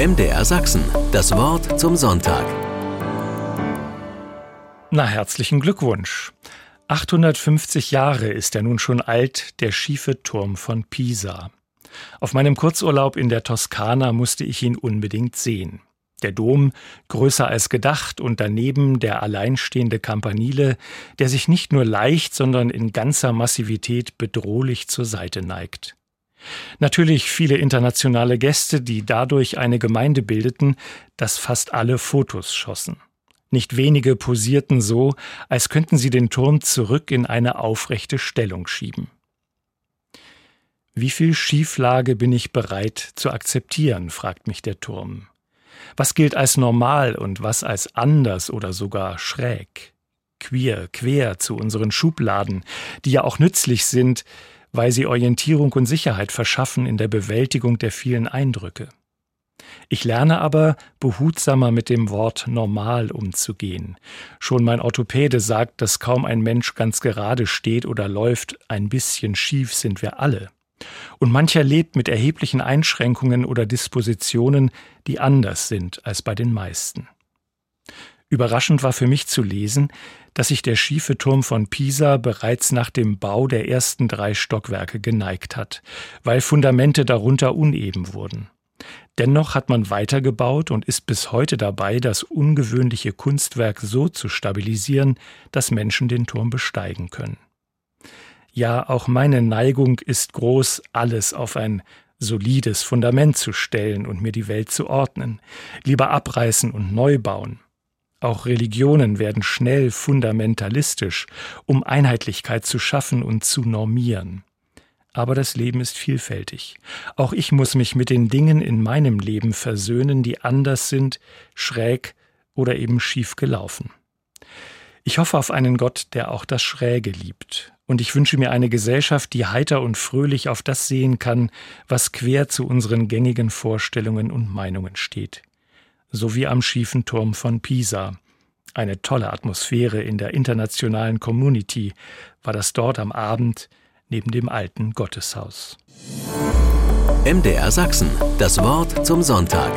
MDR Sachsen, das Wort zum Sonntag. Na, herzlichen Glückwunsch. 850 Jahre ist er nun schon alt, der schiefe Turm von Pisa. Auf meinem Kurzurlaub in der Toskana musste ich ihn unbedingt sehen. Der Dom, größer als gedacht, und daneben der alleinstehende Campanile, der sich nicht nur leicht, sondern in ganzer Massivität bedrohlich zur Seite neigt. Natürlich viele internationale Gäste, die dadurch eine Gemeinde bildeten, dass fast alle Fotos schossen. Nicht wenige posierten so, als könnten sie den Turm zurück in eine aufrechte Stellung schieben. Wie viel Schieflage bin ich bereit zu akzeptieren, fragt mich der Turm. Was gilt als normal und was als anders oder sogar schräg? Queer, quer zu unseren Schubladen, die ja auch nützlich sind, weil sie Orientierung und Sicherheit verschaffen in der Bewältigung der vielen Eindrücke. Ich lerne aber, behutsamer mit dem Wort normal umzugehen. Schon mein Orthopäde sagt, dass kaum ein Mensch ganz gerade steht oder läuft, ein bisschen schief sind wir alle. Und mancher lebt mit erheblichen Einschränkungen oder Dispositionen, die anders sind als bei den meisten. Überraschend war für mich zu lesen, dass sich der schiefe Turm von Pisa bereits nach dem Bau der ersten drei Stockwerke geneigt hat, weil Fundamente darunter uneben wurden. Dennoch hat man weitergebaut und ist bis heute dabei, das ungewöhnliche Kunstwerk so zu stabilisieren, dass Menschen den Turm besteigen können. Ja, auch meine Neigung ist groß, alles auf ein solides Fundament zu stellen und mir die Welt zu ordnen, lieber abreißen und neu bauen. Auch Religionen werden schnell fundamentalistisch, um Einheitlichkeit zu schaffen und zu normieren. Aber das Leben ist vielfältig. Auch ich muss mich mit den Dingen in meinem Leben versöhnen, die anders sind, schräg oder eben schief gelaufen. Ich hoffe auf einen Gott, der auch das Schräge liebt. Und ich wünsche mir eine Gesellschaft, die heiter und fröhlich auf das sehen kann, was quer zu unseren gängigen Vorstellungen und Meinungen steht sowie am schiefen Turm von Pisa. Eine tolle Atmosphäre in der internationalen Community war das dort am Abend neben dem alten Gotteshaus. MDR Sachsen, das Wort zum Sonntag.